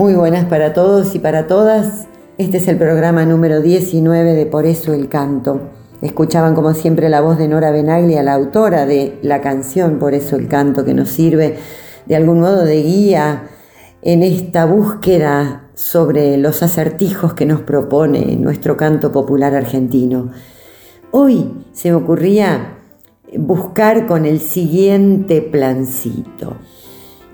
Muy buenas para todos y para todas. Este es el programa número 19 de Por eso el canto. Escuchaban como siempre la voz de Nora Benaglia, la autora de la canción Por eso el canto, que nos sirve de algún modo de guía en esta búsqueda sobre los acertijos que nos propone nuestro canto popular argentino. Hoy se me ocurría buscar con el siguiente plancito.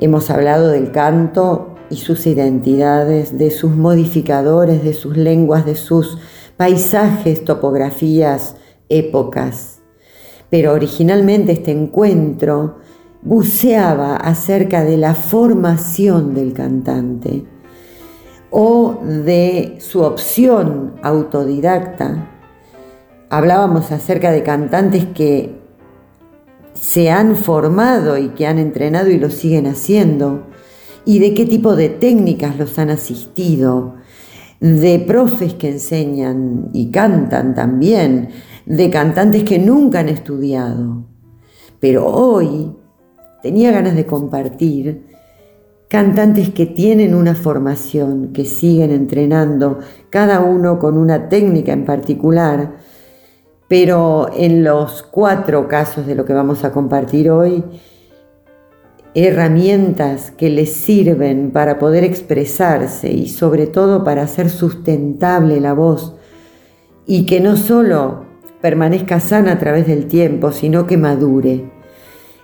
Hemos hablado del canto y sus identidades, de sus modificadores, de sus lenguas, de sus paisajes, topografías, épocas. Pero originalmente este encuentro buceaba acerca de la formación del cantante o de su opción autodidacta. Hablábamos acerca de cantantes que se han formado y que han entrenado y lo siguen haciendo y de qué tipo de técnicas los han asistido, de profes que enseñan y cantan también, de cantantes que nunca han estudiado. Pero hoy tenía ganas de compartir cantantes que tienen una formación, que siguen entrenando, cada uno con una técnica en particular, pero en los cuatro casos de lo que vamos a compartir hoy, herramientas que les sirven para poder expresarse y sobre todo para hacer sustentable la voz y que no solo permanezca sana a través del tiempo, sino que madure.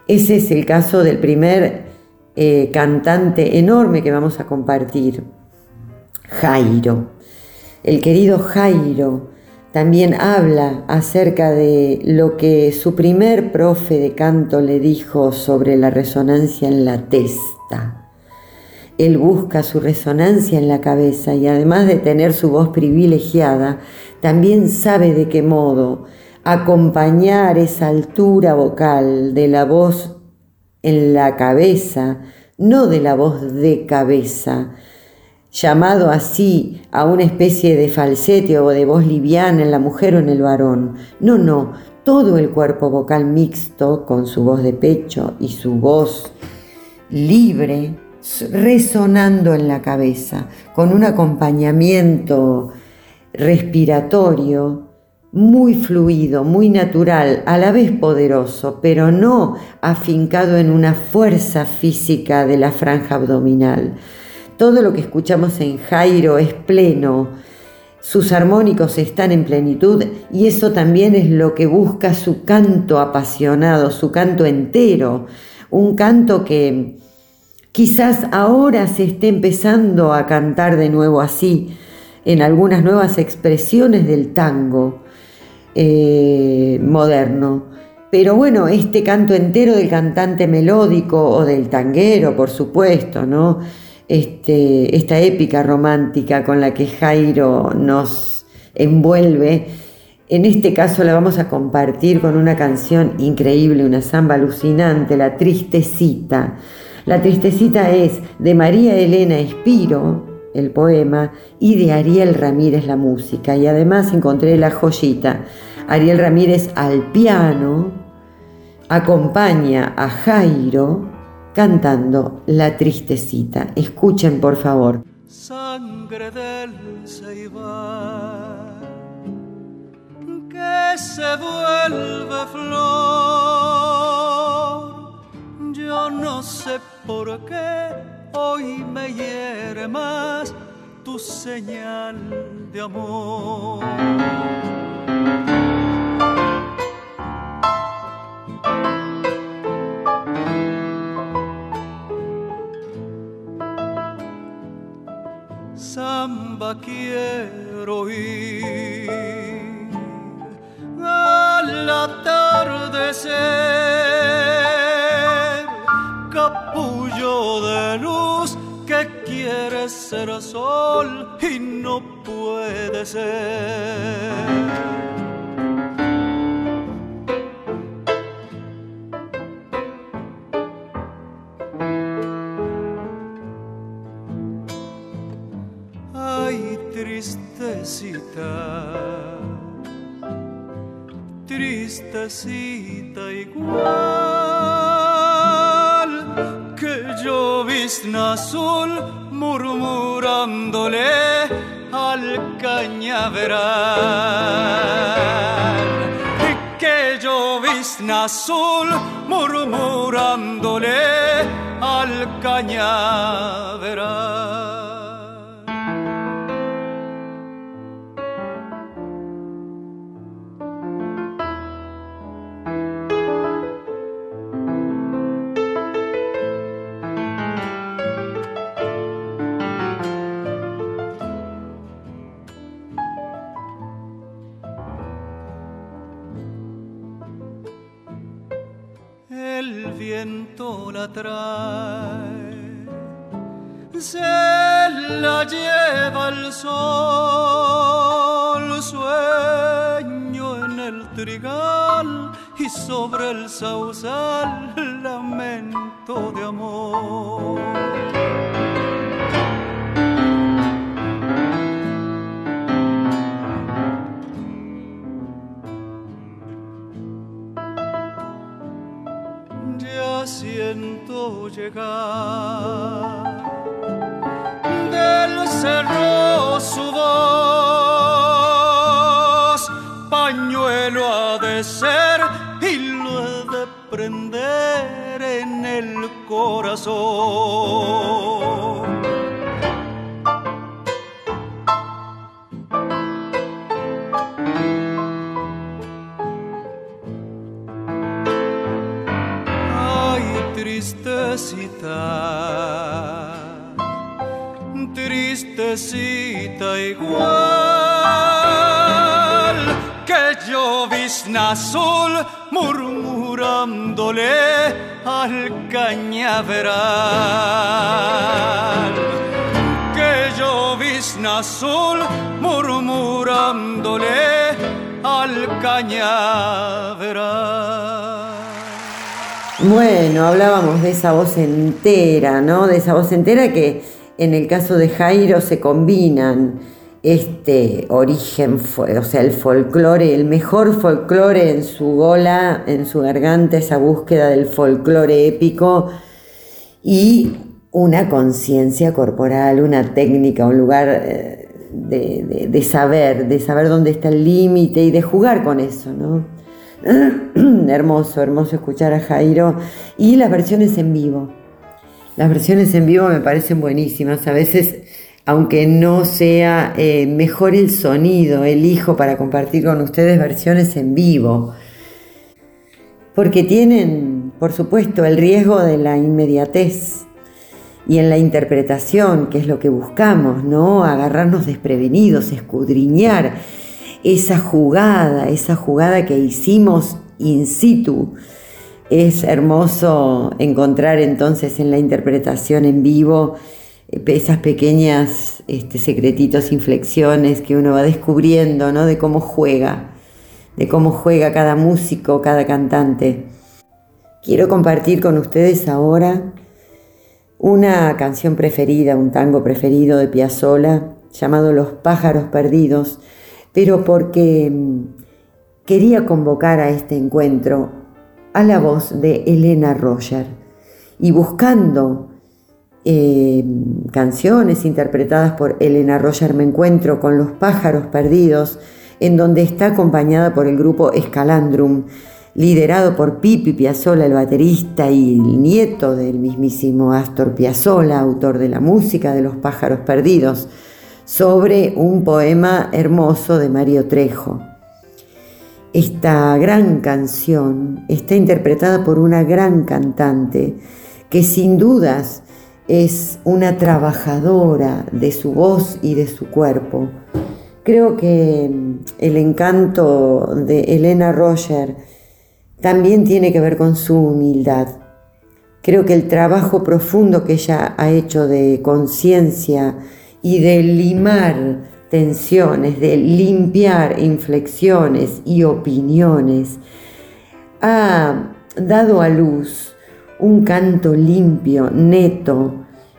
Ese es el caso del primer eh, cantante enorme que vamos a compartir, Jairo. El querido Jairo también habla acerca de lo que su primer profe de canto le dijo sobre la resonancia en la testa. Él busca su resonancia en la cabeza y además de tener su voz privilegiada, también sabe de qué modo acompañar esa altura vocal de la voz en la cabeza, no de la voz de cabeza, llamado así a una especie de falsete o de voz liviana en la mujer o en el varón. No, no, todo el cuerpo vocal mixto con su voz de pecho y su voz libre resonando en la cabeza, con un acompañamiento respiratorio muy fluido, muy natural, a la vez poderoso, pero no afincado en una fuerza física de la franja abdominal. Todo lo que escuchamos en Jairo es pleno, sus armónicos están en plenitud y eso también es lo que busca su canto apasionado, su canto entero, un canto que quizás ahora se esté empezando a cantar de nuevo así, en algunas nuevas expresiones del tango eh, moderno. Pero bueno, este canto entero del cantante melódico o del tanguero, por supuesto, ¿no? Este, esta épica romántica con la que Jairo nos envuelve. En este caso la vamos a compartir con una canción increíble, una samba alucinante, La Tristecita. La Tristecita es de María Elena Espiro, el poema, y de Ariel Ramírez la música. Y además encontré la joyita. Ariel Ramírez al piano acompaña a Jairo cantando La Tristecita. Escuchen, por favor. Sangre del ceibar que se vuelve flor. Yo no sé por qué hoy me hiere más tu señal de amor. quiero ir al atardecer, capullo de luz que quiere ser sol y no puede ser. Tristecita igual que llovizna azul murmurándole al cañaveral. Que llovizna azul murmurándole al cañaveral. La trae, se la lleva el sol, sueño en el trigal y sobre el sausal lamento de amor. Llegar del cerro su voz, pañuelo ha de ser y lo he de prender en el corazón. Tristecita, tristecita igual que llovizna azul murmurándole al cañaveral. Que llovizna azul murmurándole al cañaveral. Bueno, hablábamos de esa voz entera, ¿no? De esa voz entera que en el caso de Jairo se combinan este origen, o sea, el folclore, el mejor folclore en su gola, en su garganta, esa búsqueda del folclore épico y una conciencia corporal, una técnica, un lugar eh, de saber, de saber dónde está el límite y de jugar con eso, ¿no? hermoso, hermoso escuchar a Jairo y las versiones en vivo. Las versiones en vivo me parecen buenísimas. A veces, aunque no sea eh, mejor el sonido, elijo para compartir con ustedes versiones en vivo. Porque tienen, por supuesto, el riesgo de la inmediatez y en la interpretación, que es lo que buscamos, ¿no? Agarrarnos desprevenidos, escudriñar esa jugada, esa jugada que hicimos in situ. Es hermoso encontrar entonces en la interpretación en vivo eh, esas pequeñas este, secretitos, inflexiones que uno va descubriendo, ¿no? De cómo juega, de cómo juega cada músico, cada cantante. Quiero compartir con ustedes ahora una canción preferida, un tango preferido de Piazzolla llamado Los pájaros perdidos, pero porque mm, quería convocar a este encuentro a la voz de Elena Roger y buscando eh, canciones interpretadas por Elena Roger me encuentro con Los pájaros perdidos, en donde está acompañada por el grupo Escalandrum, liderado por Pipi Piazzolla, el baterista y el nieto del mismísimo Astor Piazzolla, autor de la música de Los pájaros perdidos, sobre un poema hermoso de Mario Trejo. Esta gran canción está interpretada por una gran cantante que sin dudas es una trabajadora de su voz y de su cuerpo. Creo que el encanto de Elena Roger también tiene que ver con su humildad. Creo que el trabajo profundo que ella ha hecho de conciencia y de limar tensiones, de limpiar inflexiones y opiniones, ha dado a luz un canto limpio, neto,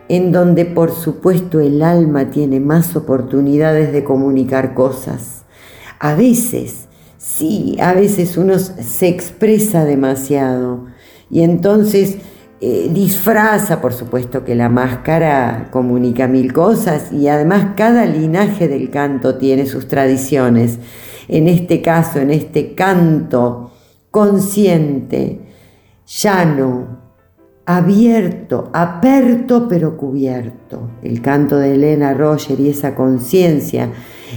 en donde por supuesto el alma tiene más oportunidades de comunicar cosas. A veces, sí, a veces uno se expresa demasiado y entonces eh, disfraza, por supuesto que la máscara comunica mil cosas y además cada linaje del canto tiene sus tradiciones. En este caso, en este canto consciente, llano, abierto, aperto pero cubierto. El canto de Elena Roger y esa conciencia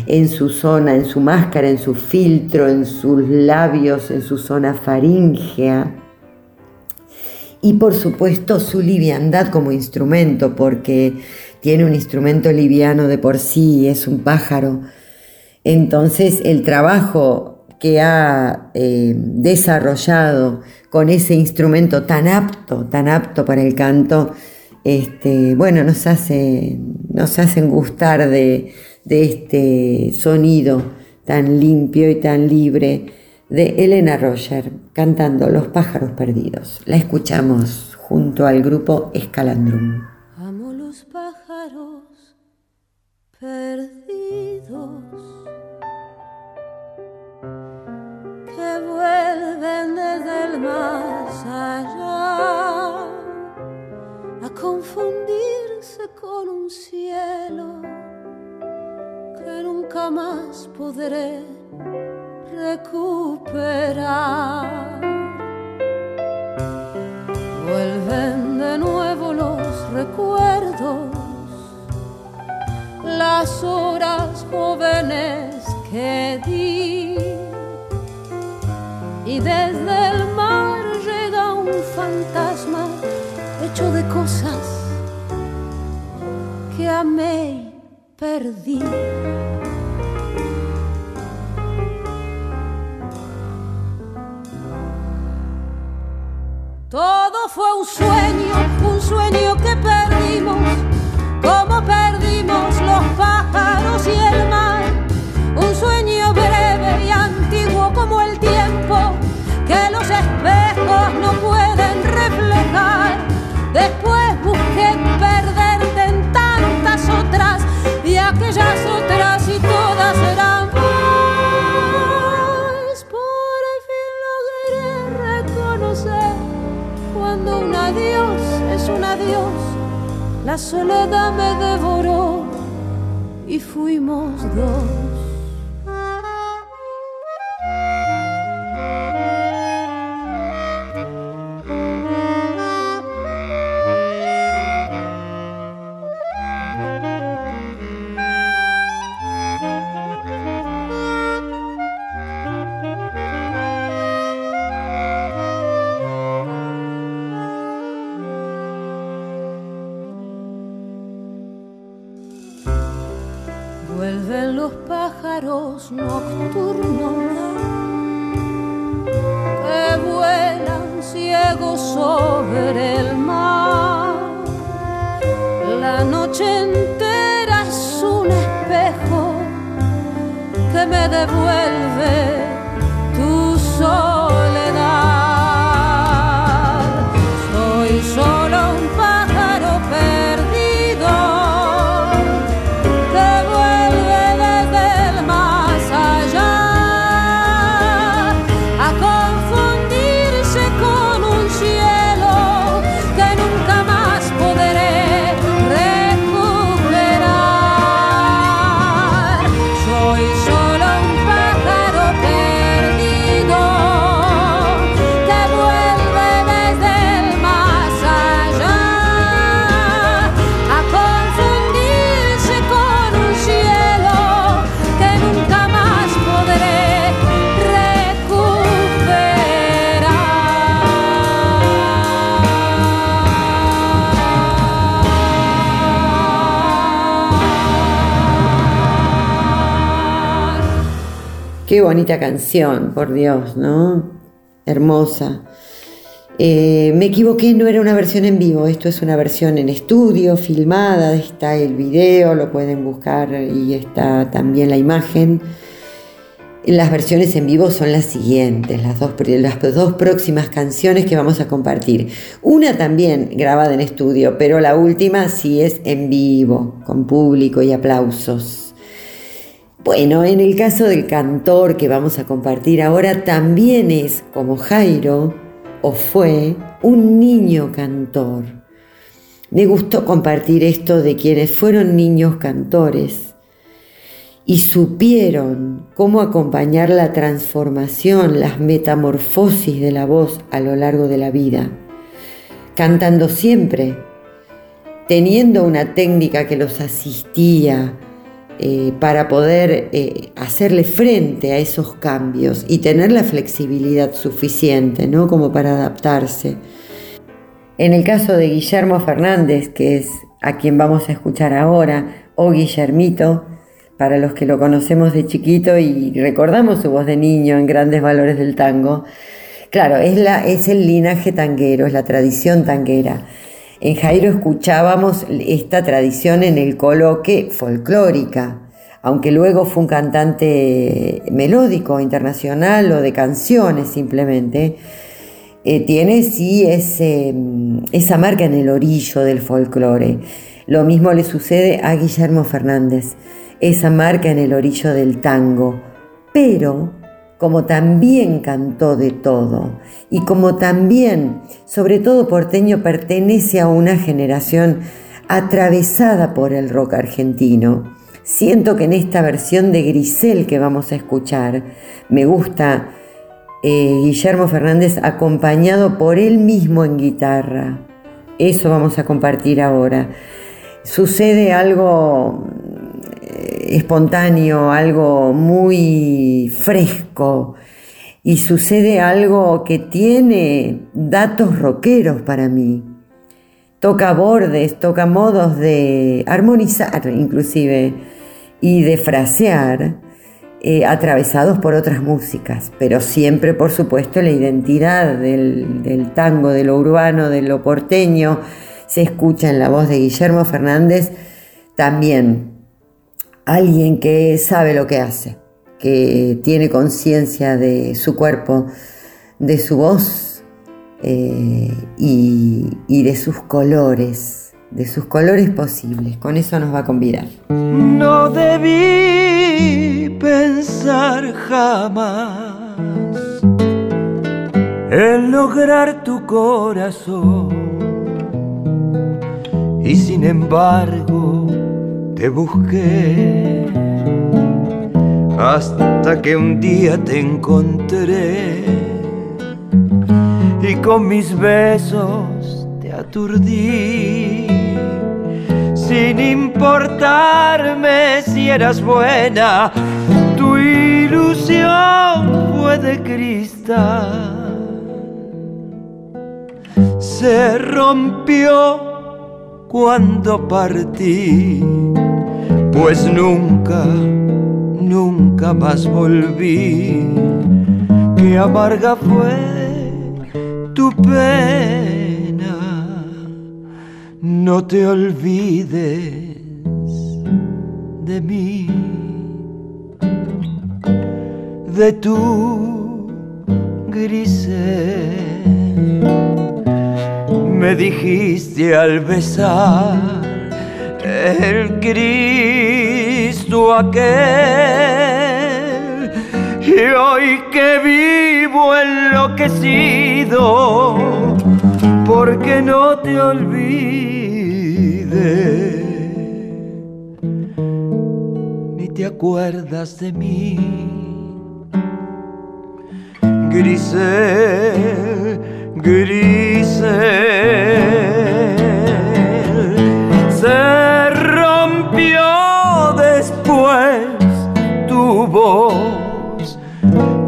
en su zona, en su máscara, en su filtro, en sus labios, en su zona faríngea. Y por supuesto su liviandad como instrumento, porque tiene un instrumento liviano de por sí, es un pájaro. Entonces el trabajo que ha eh, desarrollado con ese instrumento tan apto, tan apto para el canto, este, bueno, nos, hace, nos hacen gustar de, de este sonido tan limpio y tan libre de Elena Roger cantando Los pájaros perdidos. La escuchamos junto al grupo Escalandrum. Amo los pájaros perdidos que vuelven desde el más allá a confundirse con un cielo que nunca más podré recuperar. Vuelven de nuevo los recuerdos, las horas jóvenes que di y desde el mar llega un fantasma hecho de cosas que amé y perdí. Fue un sueño, un sueño que perdimos, como perdimos los pájaros y el mar, un sueño breve y antiguo como el tiempo que los espejos no pueden reflejar. Después busqué perderte en tantas otras y aquellas otras La soledad me devoró y fuimos dos. Qué bonita canción, por Dios, ¿no? Hermosa. Eh, me equivoqué, no era una versión en vivo, esto es una versión en estudio, filmada, está el video, lo pueden buscar y está también la imagen. Las versiones en vivo son las siguientes, las dos, las dos próximas canciones que vamos a compartir. Una también grabada en estudio, pero la última sí es en vivo, con público y aplausos. Bueno, en el caso del cantor que vamos a compartir ahora, también es como Jairo, o fue un niño cantor. Me gustó compartir esto de quienes fueron niños cantores y supieron cómo acompañar la transformación, las metamorfosis de la voz a lo largo de la vida, cantando siempre, teniendo una técnica que los asistía, eh, para poder eh, hacerle frente a esos cambios y tener la flexibilidad suficiente, ¿no? Como para adaptarse. En el caso de Guillermo Fernández, que es a quien vamos a escuchar ahora, o Guillermito, para los que lo conocemos de chiquito y recordamos su voz de niño en grandes valores del tango, claro, es, la, es el linaje tanguero, es la tradición tanguera. En Jairo escuchábamos esta tradición en el coloque folclórica, aunque luego fue un cantante melódico internacional o de canciones simplemente, eh, tiene sí ese, esa marca en el orillo del folclore. Lo mismo le sucede a Guillermo Fernández, esa marca en el orillo del tango, pero como también cantó de todo y como también, sobre todo porteño, pertenece a una generación atravesada por el rock argentino. Siento que en esta versión de Grisel que vamos a escuchar, me gusta eh, Guillermo Fernández acompañado por él mismo en guitarra. Eso vamos a compartir ahora. Sucede algo espontáneo, algo muy fresco y sucede algo que tiene datos rockeros para mí. Toca bordes, toca modos de armonizar inclusive y de frasear eh, atravesados por otras músicas, pero siempre por supuesto la identidad del, del tango, de lo urbano, de lo porteño, se escucha en la voz de Guillermo Fernández también alguien que sabe lo que hace, que tiene conciencia de su cuerpo, de su voz eh, y, de sus colores, de sus colores posibles. Con eso nos va a convidar. No debí pensar jamás en lograr tu corazón y sin embargo te busqué. Hasta que un día te encontré. Y con mis besos te aturdí. Sin importarme si eras buena tu ilusión fue de cristal. Se rompió cuando partí pues nunca, nunca más volví. Qué amarga fue tu pena, no te olvides de mí, de tu grisel. Me dijiste al besar el Cristo aquel. Y hoy que vivo enloquecido, porque no te olvides, ni te acuerdas de mí. Grisel, grisel se rompió después tu voz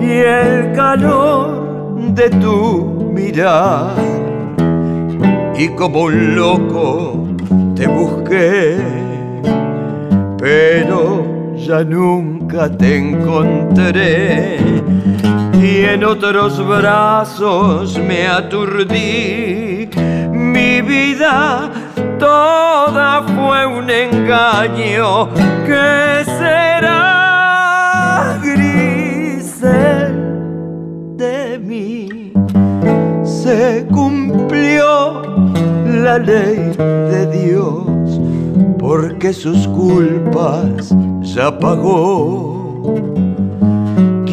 y el calor de tu mirar. Y como un loco te busqué, pero ya nunca te encontré y en otros brazos me aturdí. Mi vida toda fue un engaño que será gris de mí. Se cumplió la ley de Dios porque sus culpas ya pagó.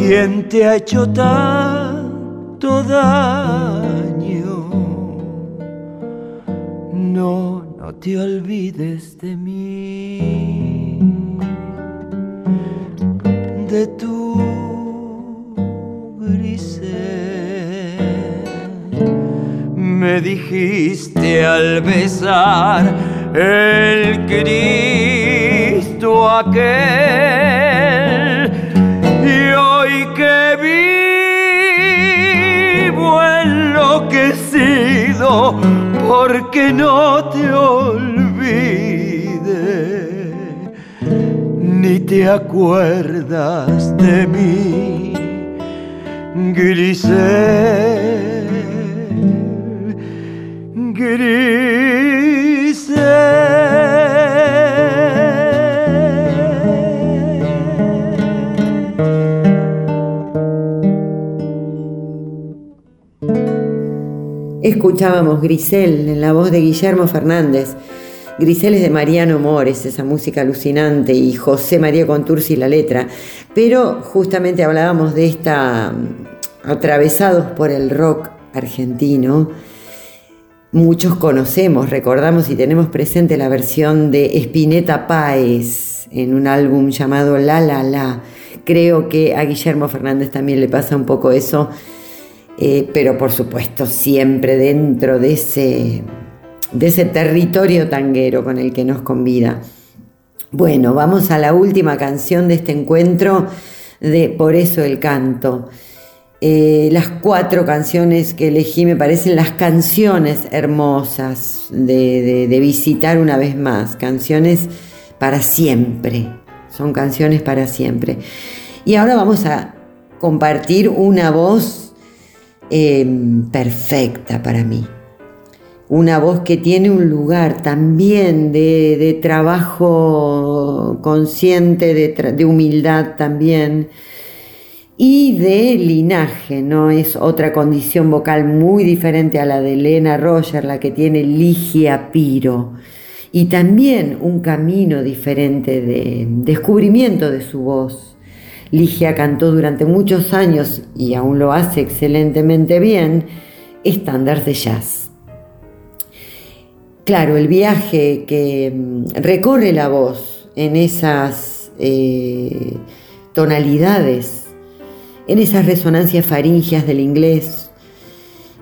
¿Quién te ha hecho tanto daño? No no te olvides de mí, de tu grisel. Me dijiste al besar el Cristo aquel hoy que vivo enloquecido porque no te olvide, ni te acuerdas de mí, Grisel, Grisel. Escuchábamos Grisel en la voz de Guillermo Fernández. Grisel es de Mariano Mores, esa música alucinante, y José María Contursi la letra. Pero justamente hablábamos de esta mm, atravesados por el rock argentino. Muchos conocemos, recordamos y tenemos presente la versión de Spinetta Páez en un álbum llamado La La La. Creo que a Guillermo Fernández también le pasa un poco eso eh, pero por supuesto siempre dentro de ese, de ese territorio tanguero con el que nos convida. Bueno, vamos a la última canción de este encuentro de Por eso el canto. Eh, las cuatro canciones que elegí me parecen las canciones hermosas de, de visitar una vez más, canciones para siempre, son canciones para siempre. Y ahora vamos a compartir una voz Em, perfecta para mí. Una voz que tiene un lugar también de, trabajo consciente, de, humildad también y de linaje, ¿no? Es otra condición vocal muy diferente a la de Elena Roger, la que tiene Ligia Piro. Y también un camino diferente de descubrimiento de su voz Ligia cantó durante muchos años, y aún lo hace excelentemente bien, estándares de jazz. Claro, el viaje que mm, recorre la voz en esas eh, tonalidades, en esas resonancias faringias del inglés,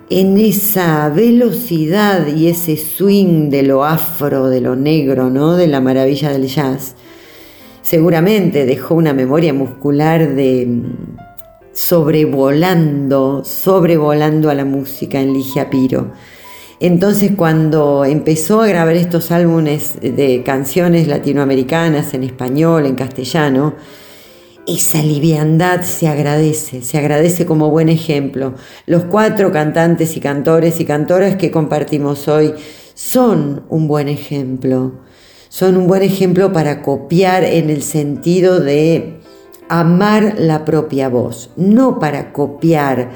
en esa velocidad y ese swing de lo afro, de lo negro, ¿no? de la maravilla del jazz, seguramente dejó una memoria muscular de mm, sobrevolando, sobrevolando a la música en Ligia Piro. Entonces cuando empezó a grabar estos álbumes de canciones latinoamericanas en español, en castellano, esa liviandad se agradece, se agradece como buen ejemplo. Los cuatro cantantes y cantores y cantoras que compartimos hoy son un buen ejemplo son un buen ejemplo para copiar en el sentido de amar la propia voz, no para copiar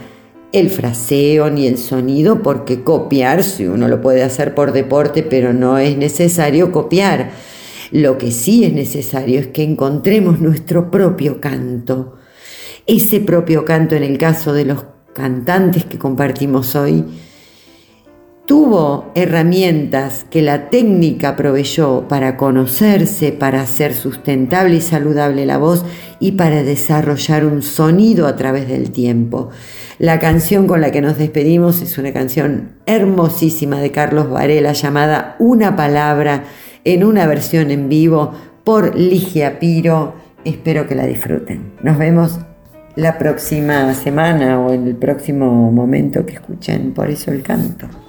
el fraseo ni el sonido, porque copiar, si uno lo puede hacer por deporte, pero no es necesario copiar. Lo que sí es necesario es que encontremos nuestro propio canto. Ese propio canto en el caso de los cantantes que compartimos hoy, tuvo herramientas que la técnica proveyó para conocerse, para hacer sustentable y saludable la voz y para desarrollar un sonido a través del tiempo. La canción con la que nos despedimos es una canción hermosísima de Carlos Varela llamada Una palabra en una versión en vivo por Ligia Piro. Espero que la disfruten. Nos vemos la próxima semana o en el próximo momento que escuchen por eso el canto.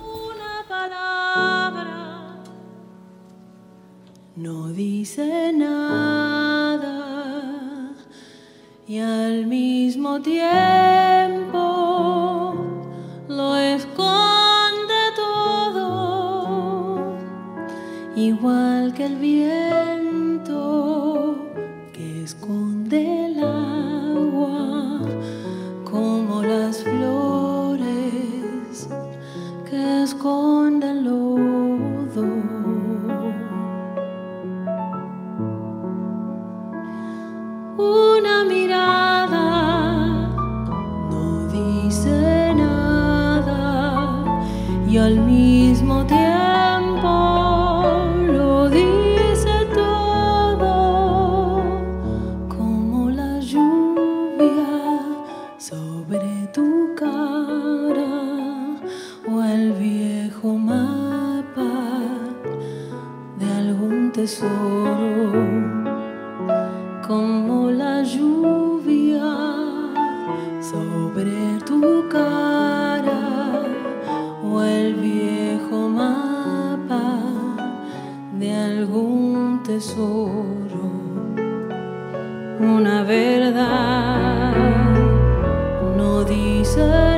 No dice nada. Y al mismo tiempo como la lluvia sobre tu cara o el viejo mapa de algún tesoro, una verdad no dice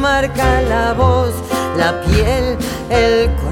marca la voz, la piel, el corazón